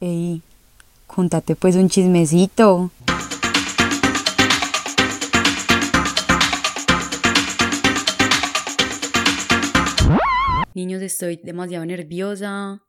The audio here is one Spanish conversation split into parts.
Ey, contate pues un chismecito. Niños, estoy demasiado nerviosa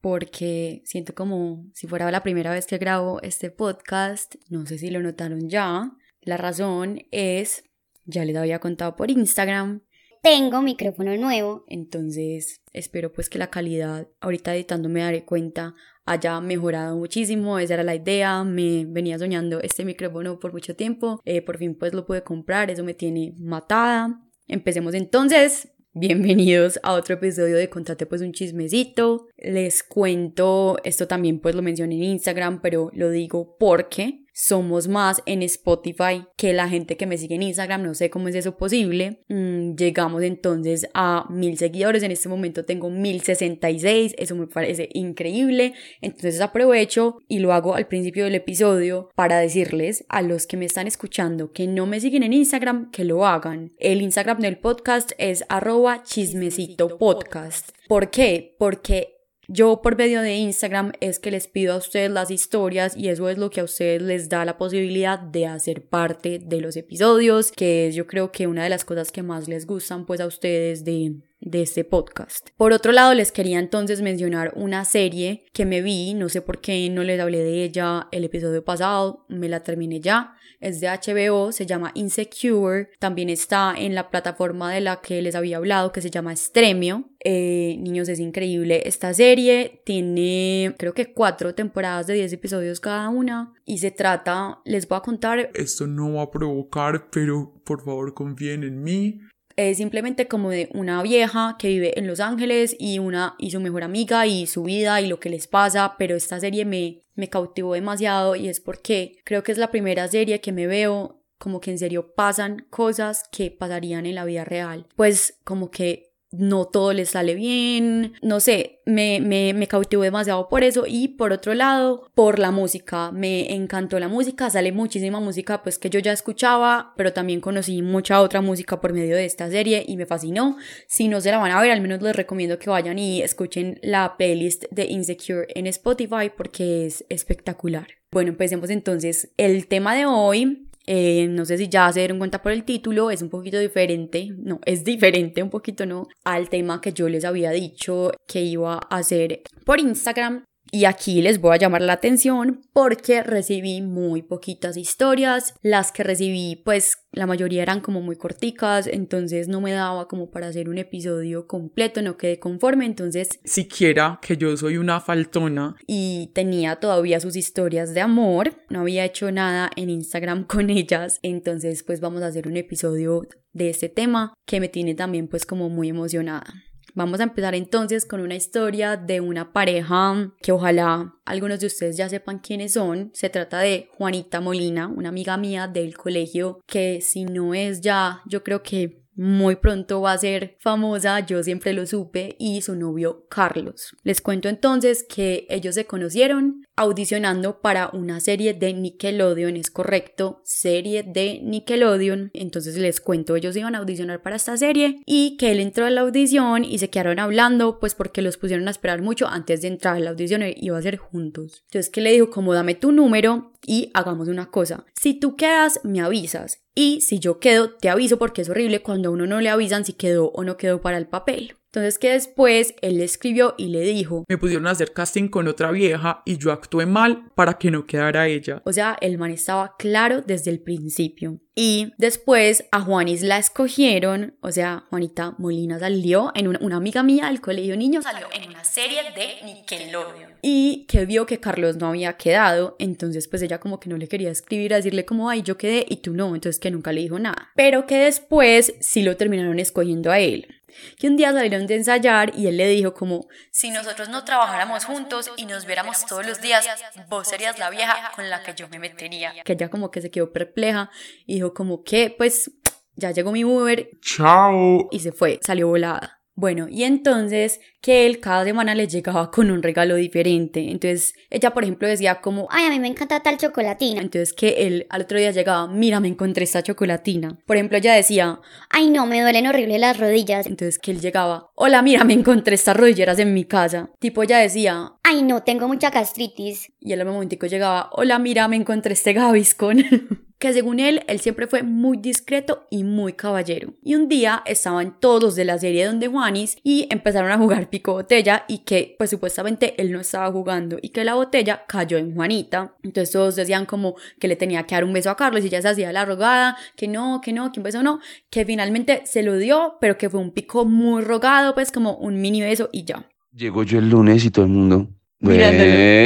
porque siento como si fuera la primera vez que grabo este podcast. No sé si lo notaron ya. La razón es, ya les había contado por Instagram, tengo micrófono nuevo. Entonces espero pues que la calidad, ahorita editando me daré cuenta, haya mejorado muchísimo. Esa era la idea. Me venía soñando este micrófono por mucho tiempo. Eh, por fin pues lo pude comprar. Eso me tiene matada. Empecemos entonces. Bienvenidos a otro episodio de Contate pues un chismecito. Les cuento, esto también pues lo mencioné en Instagram, pero lo digo porque somos más en Spotify que la gente que me sigue en Instagram, no sé cómo es eso posible. Mm, llegamos entonces a mil seguidores, en este momento tengo 1066, eso me parece increíble. Entonces aprovecho y lo hago al principio del episodio para decirles a los que me están escuchando que no me siguen en Instagram que lo hagan. El Instagram del podcast es arroba chismecito podcast. ¿Por qué? Porque yo por medio de Instagram es que les pido a ustedes las historias y eso es lo que a ustedes les da la posibilidad de hacer parte de los episodios, que es yo creo que una de las cosas que más les gustan pues a ustedes de, de este podcast. Por otro lado, les quería entonces mencionar una serie que me vi, no sé por qué no les hablé de ella el episodio pasado, me la terminé ya, es de HBO, se llama Insecure, también está en la plataforma de la que les había hablado que se llama Stremio. Eh, niños, es increíble esta serie, tiene creo que cuatro temporadas de 10 episodios cada una y se trata, les voy a contar... Esto no va a provocar, pero por favor confíen en mí es simplemente como de una vieja que vive en Los Ángeles y una y su mejor amiga y su vida y lo que les pasa, pero esta serie me me cautivó demasiado y es porque creo que es la primera serie que me veo como que en serio pasan cosas que pasarían en la vida real. Pues como que no todo le sale bien, no sé, me, me, me cautivó demasiado por eso y por otro lado, por la música, me encantó la música, sale muchísima música pues que yo ya escuchaba, pero también conocí mucha otra música por medio de esta serie y me fascinó, si no se la van a ver, al menos les recomiendo que vayan y escuchen la playlist de Insecure en Spotify porque es espectacular. Bueno, empecemos entonces. El tema de hoy eh, no sé si ya se dieron cuenta por el título, es un poquito diferente, no, es diferente un poquito, ¿no? Al tema que yo les había dicho que iba a hacer por Instagram. Y aquí les voy a llamar la atención porque recibí muy poquitas historias. Las que recibí, pues la mayoría eran como muy corticas, entonces no me daba como para hacer un episodio completo, no quedé conforme, entonces... Siquiera que yo soy una faltona. Y tenía todavía sus historias de amor, no había hecho nada en Instagram con ellas, entonces pues vamos a hacer un episodio de este tema que me tiene también pues como muy emocionada. Vamos a empezar entonces con una historia de una pareja que ojalá algunos de ustedes ya sepan quiénes son. Se trata de Juanita Molina, una amiga mía del colegio que si no es ya, yo creo que muy pronto va a ser famosa, yo siempre lo supe, y su novio Carlos. Les cuento entonces que ellos se conocieron audicionando para una serie de Nickelodeon, es correcto, serie de Nickelodeon. Entonces les cuento, ellos iban a audicionar para esta serie y que él entró a la audición y se quedaron hablando, pues porque los pusieron a esperar mucho antes de entrar a la audición y iba a ser juntos. Entonces que le dijo, como dame tu número y hagamos una cosa. Si tú quedas, me avisas. Y si yo quedo, te aviso porque es horrible cuando a uno no le avisan si quedó o no quedó para el papel. Entonces que después él le escribió y le dijo, me pudieron hacer casting con otra vieja y yo actué mal para que no quedara ella. O sea, el man estaba claro desde el principio. Y después a Juanis la escogieron, o sea, Juanita Molina salió en una, una amiga mía del colegio niño, salió en una serie de Nickelodeon. Y que vio que Carlos no había quedado, entonces pues ella como que no le quería escribir a decirle como, ay, yo quedé y tú no, entonces que nunca le dijo nada. Pero que después sí lo terminaron escogiendo a él que un día salieron de ensayar y él le dijo como, si nosotros no trabajáramos juntos y nos viéramos todos los días, vos serías la vieja con la que yo me metería. Que ella como que se quedó perpleja y dijo como que, pues, ya llegó mi Uber. Chao. Y se fue, salió volada. Bueno, y entonces que él cada semana le llegaba con un regalo diferente. Entonces ella, por ejemplo, decía como, Ay, a mí me encanta tal chocolatina. entonces que él al otro día llegaba, mira, me encontré esta chocolatina. Por ejemplo, ella decía, Ay, no, me duelen horrible las rodillas. entonces que él llegaba, hola, mira, me encontré estas rodilleras en mi casa. Tipo, ella decía, Ay, no, tengo mucha gastritis. y él al momentico llegaba, hola, mira, me encontré este Gaviscon. que según él, él siempre fue muy discreto y muy caballero. Y un día estaban todos de la serie donde Juanis y empezaron a jugar pico botella y que pues supuestamente él no estaba jugando y que la botella cayó en Juanita. Entonces todos decían como que le tenía que dar un beso a Carlos y ella se hacía la rogada, que no, que no, que un beso no, que finalmente se lo dio, pero que fue un pico muy rogado, pues como un mini beso y ya. Llegó yo el lunes y todo el mundo.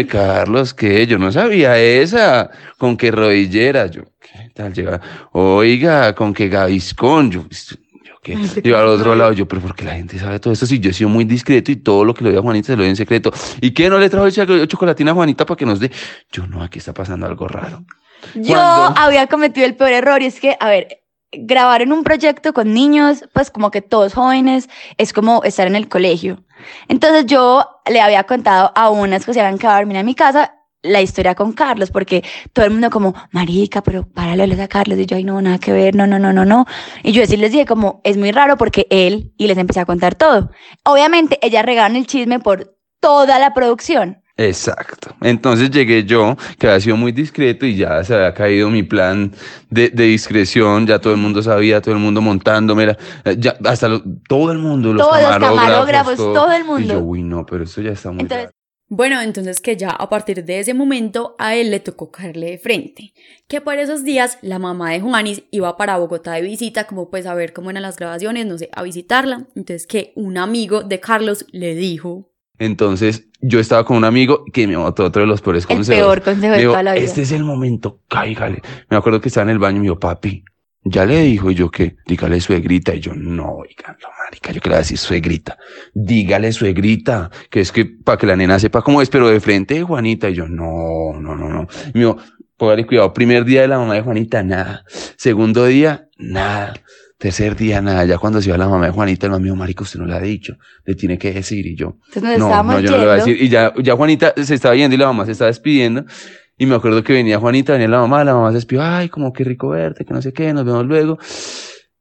Carlos, ¿qué? Yo no sabía esa. ¿Con qué rodillera? Yo, ¿qué tal? Llega, oiga, ¿con qué gaviscón? Yo, yo ¿qué? Yo al otro lado, yo, pero ¿por qué la gente sabe todo esto? Si yo he sido muy discreto y todo lo que le doy a Juanita se lo doy en secreto. ¿Y qué? ¿No le trajo ch- chocolatina a Juanita para que nos dé? Yo, no, aquí está pasando algo raro. Yo ¿Cuándo? había cometido el peor error y es que, a ver, grabar en un proyecto con niños, pues como que todos jóvenes, es como estar en el colegio. Entonces yo le había contado a unas que se habían quedado a dormir en mi casa la historia con Carlos, porque todo el mundo como, marica, pero párale a Carlos, y yo, ay, no, nada que ver, no, no, no, no, no. Y yo sí les dije como, es muy raro porque él, y les empecé a contar todo. Obviamente, ellas regaron el chisme por toda la producción. Exacto. Entonces llegué yo, que había sido muy discreto y ya se había caído mi plan de, de discreción, ya todo el mundo sabía, todo el mundo montándome, era- ya hasta lo- todo el mundo, los Todos los camarógrafos, camarógrafos, todo el mundo. Y yo, uy, no, pero esto ya está muy Entonces, raro. Bueno, entonces que ya a partir de ese momento a él le tocó caerle de frente. Que por esos días la mamá de Juanis iba para Bogotá de visita, como pues a ver cómo eran las grabaciones, no sé, a visitarla. Entonces que un amigo de Carlos le dijo, Entonces yo estaba con un amigo que me botó otro de los peores el consejos. peor consejo de toda la vida. este es el momento, cáigale. Me acuerdo que estaba en el baño y me dijo, papi, ya le dijo, y yo que, dígale suegrita, y yo, no, oigan, marica, yo que le voy a decir suegrita, dígale suegrita, que es que para que la nena sepa cómo es, pero de frente de Juanita, y yo, no, no, no, no. Y me dijo, póngale cuidado, primer día de la mamá de Juanita, nada. Segundo día, nada. Tercer día, nada. Ya cuando se iba la mamá de Juanita, el amigo, marica, usted no le ha dicho, le tiene que decir, y yo, Entonces no, no, yo no le voy a decir. Y ya, ya Juanita se estaba yendo y la mamá se estaba despidiendo. Y me acuerdo que venía Juanita, venía la mamá, la mamá se despidió, ay, como qué rico verte, que no sé qué, nos vemos luego.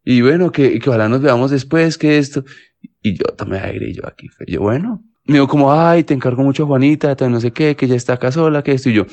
Y bueno, que, que ojalá nos veamos después, que esto. Y yo tomé aire y yo aquí, yo, bueno. Me dijo como, ay, te encargo mucho Juanita, tal, no sé qué, que ya está acá sola, que esto. Y yo,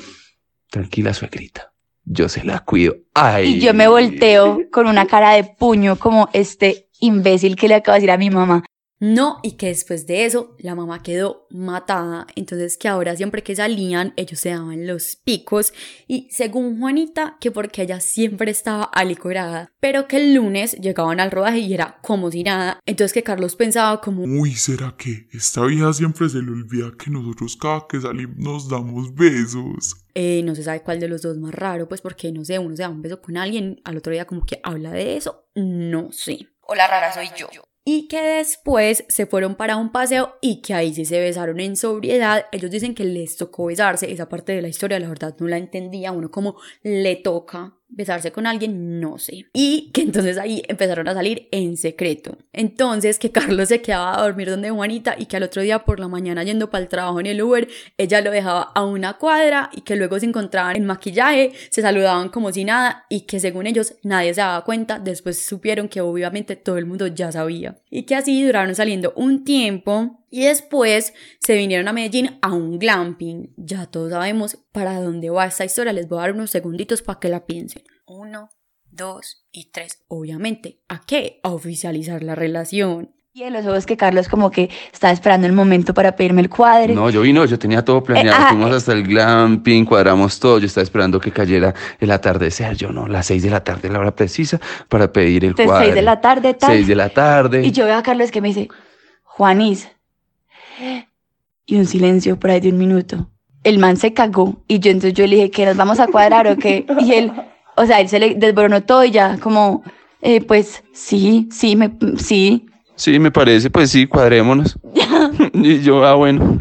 tranquila, suegrita, yo se la cuido. Ay. Y yo me volteo con una cara de puño como este imbécil que le acabo de decir a mi mamá. No, y que después de eso la mamá quedó matada. Entonces que ahora siempre que salían ellos se daban los picos. Y según Juanita, que porque ella siempre estaba alicorada, pero que el lunes llegaban al rodaje y era como si nada. Entonces que Carlos pensaba como, Uy, ¿será que esta vieja siempre se le olvida que nosotros cada que salimos nos damos besos? eh, no se sabe cuál de los dos más raro, pues porque no sé, uno se da un beso con alguien, al otro día como que habla de eso, no sé. O la rara soy yo. Y que después se fueron para un paseo y que ahí sí se besaron en sobriedad. Ellos dicen que les tocó besarse. Esa parte de la historia, la verdad, no la entendía. Uno como le toca besarse con alguien, no sé. Y que entonces ahí empezaron a salir en secreto. Entonces que Carlos se quedaba a dormir donde Juanita y que al otro día por la mañana yendo para el trabajo en el Uber, ella lo dejaba a una cuadra y que luego se encontraban en maquillaje, se saludaban como si nada y que según ellos nadie se daba cuenta. Después supieron que obviamente todo el mundo ya sabía. Y que así duraron saliendo un tiempo y después se vinieron a Medellín a un glamping. Ya todos sabemos para dónde va esta historia. Les voy a dar unos segunditos para que la piensen. Uno, dos y tres. Obviamente, ¿a qué? A oficializar la relación. Y en los ojos que Carlos como que estaba esperando el momento para pedirme el cuadre. No, yo vino, yo tenía todo planeado. Eh, ah, Fuimos eh. hasta el glamping, cuadramos todo. Yo estaba esperando que cayera el atardecer. Yo no, las seis de la tarde, la hora precisa para pedir el Entonces, cuadro. seis de la tarde, tal. Seis de la tarde. Y yo veo a Carlos que me dice, Juanis. Y un silencio por ahí de un minuto. El man se cagó. Y yo entonces yo le dije que nos vamos a cuadrar o qué. Y él, o sea, él se le desboronó todo y ya como, eh, pues sí, sí, me, sí. Sí, me parece, pues sí, cuadrémonos. y yo, ah, bueno.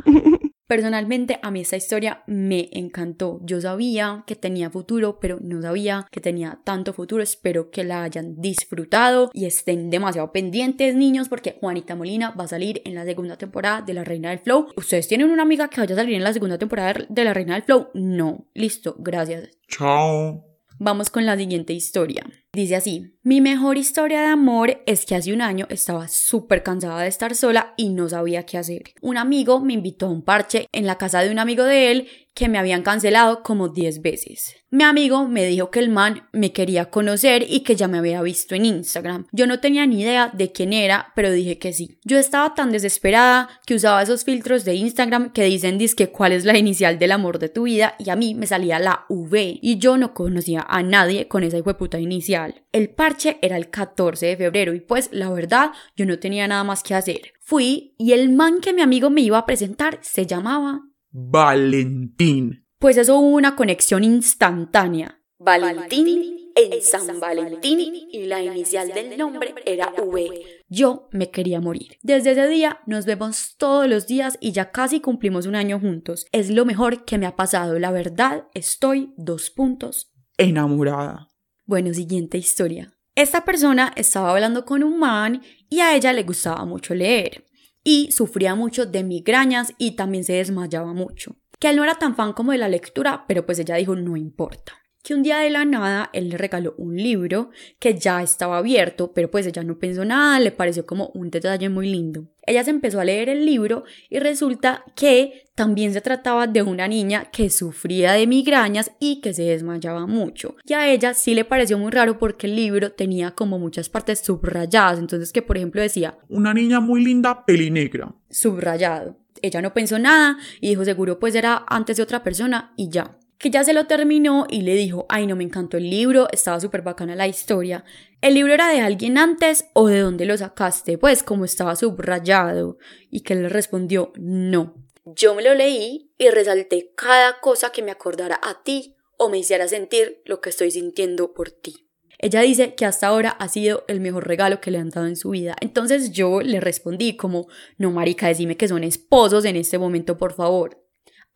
Personalmente a mí esta historia me encantó. Yo sabía que tenía futuro, pero no sabía que tenía tanto futuro. Espero que la hayan disfrutado y estén demasiado pendientes, niños, porque Juanita Molina va a salir en la segunda temporada de La Reina del Flow. ¿Ustedes tienen una amiga que vaya a salir en la segunda temporada de La Reina del Flow? No. Listo, gracias. Chao. Vamos con la siguiente historia. Dice así, mi mejor historia de amor es que hace un año estaba súper cansada de estar sola y no sabía qué hacer. Un amigo me invitó a un parche en la casa de un amigo de él que me habían cancelado como 10 veces. Mi amigo me dijo que el man me quería conocer y que ya me había visto en Instagram. Yo no tenía ni idea de quién era, pero dije que sí. Yo estaba tan desesperada que usaba esos filtros de Instagram que dicen disque cuál es la inicial del amor de tu vida y a mí me salía la V y yo no conocía a nadie con esa puta inicial. El parche era el 14 de febrero y pues la verdad yo no tenía nada más que hacer. Fui y el man que mi amigo me iba a presentar se llamaba Valentín. pues eso hubo una conexión instantánea. Valentín en San Valentín y la inicial del nombre era V. Yo me quería morir. Desde ese día nos vemos todos los días y ya casi cumplimos un año juntos. Es lo mejor que me ha pasado. La verdad, estoy dos puntos. Enamorada. Bueno, siguiente historia. Esta persona estaba hablando con un man y a ella le gustaba mucho leer y sufría mucho de migrañas y también se desmayaba mucho. Que él no era tan fan como de la lectura, pero pues ella dijo no importa. Que un día de la nada él le regaló un libro que ya estaba abierto, pero pues ella no pensó nada, le pareció como un detalle muy lindo. Ella se empezó a leer el libro y resulta que también se trataba de una niña que sufría de migrañas y que se desmayaba mucho. Y a ella sí le pareció muy raro porque el libro tenía como muchas partes subrayadas, entonces que por ejemplo decía Una niña muy linda, pelinegra. subrayado. Ella no pensó nada y dijo seguro pues era antes de otra persona y ya. Que ya se lo terminó y le dijo, ay no me encantó el libro, estaba súper bacana la historia. ¿El libro era de alguien antes o de dónde lo sacaste? Pues como estaba subrayado. Y que él le respondió, no. Yo me lo leí y resalté cada cosa que me acordara a ti o me hiciera sentir lo que estoy sintiendo por ti. Ella dice que hasta ahora ha sido el mejor regalo que le han dado en su vida. Entonces yo le respondí como, no marica, decime que son esposos en este momento, por favor.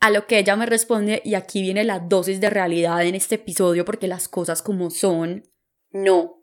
A lo que ella me responde, y aquí viene la dosis de realidad en este episodio porque las cosas como son, no,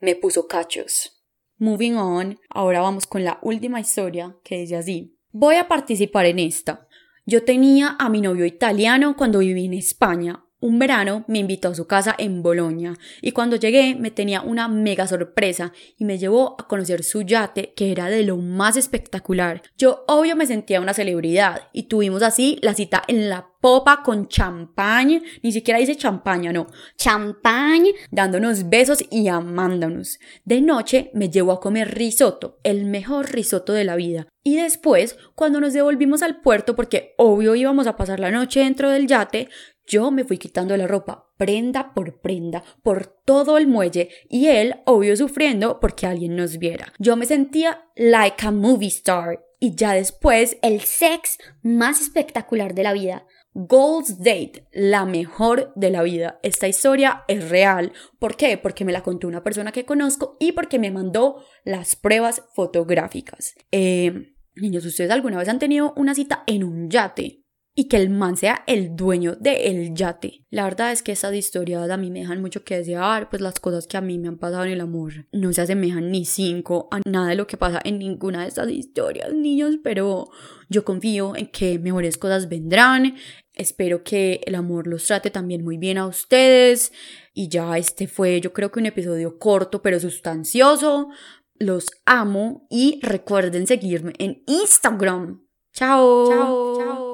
me puso cachos. Moving on, ahora vamos con la última historia que dice así. Voy a participar en esta. Yo tenía a mi novio italiano cuando viví en España. Un verano me invitó a su casa en Bolonia y cuando llegué me tenía una mega sorpresa y me llevó a conocer su yate que era de lo más espectacular. Yo obvio me sentía una celebridad y tuvimos así la cita en la popa con champaña, ni siquiera dice champaña, no, champaña, dándonos besos y amándonos. De noche me llevó a comer risotto, el mejor risotto de la vida. Y después, cuando nos devolvimos al puerto, porque obvio íbamos a pasar la noche dentro del yate, yo me fui quitando la ropa, prenda por prenda, por todo el muelle, y él, obvio, sufriendo porque alguien nos viera. Yo me sentía like a movie star. Y ya después, El sex más espectacular de la vida. Gold's Date, la mejor de la vida. Esta historia es real. ¿Por qué? Porque me la contó una persona que conozco y porque me mandó las pruebas fotográficas. Eh, niños, ¿ustedes alguna vez han tenido una cita en un yate? Y que el man sea el dueño del yate. La verdad es que esas historias a mí me dejan mucho que desear, pues las cosas que a mí me han pasado en el amor no se asemejan ni cinco a nada de lo que pasa en ninguna de estas historias, niños, pero yo confío en que mejores cosas vendrán. Espero que el amor los trate también muy bien a ustedes. Y ya este fue, yo creo que un episodio corto pero sustancioso. Los amo y recuerden seguirme en Instagram. Chao. Chao. Chao.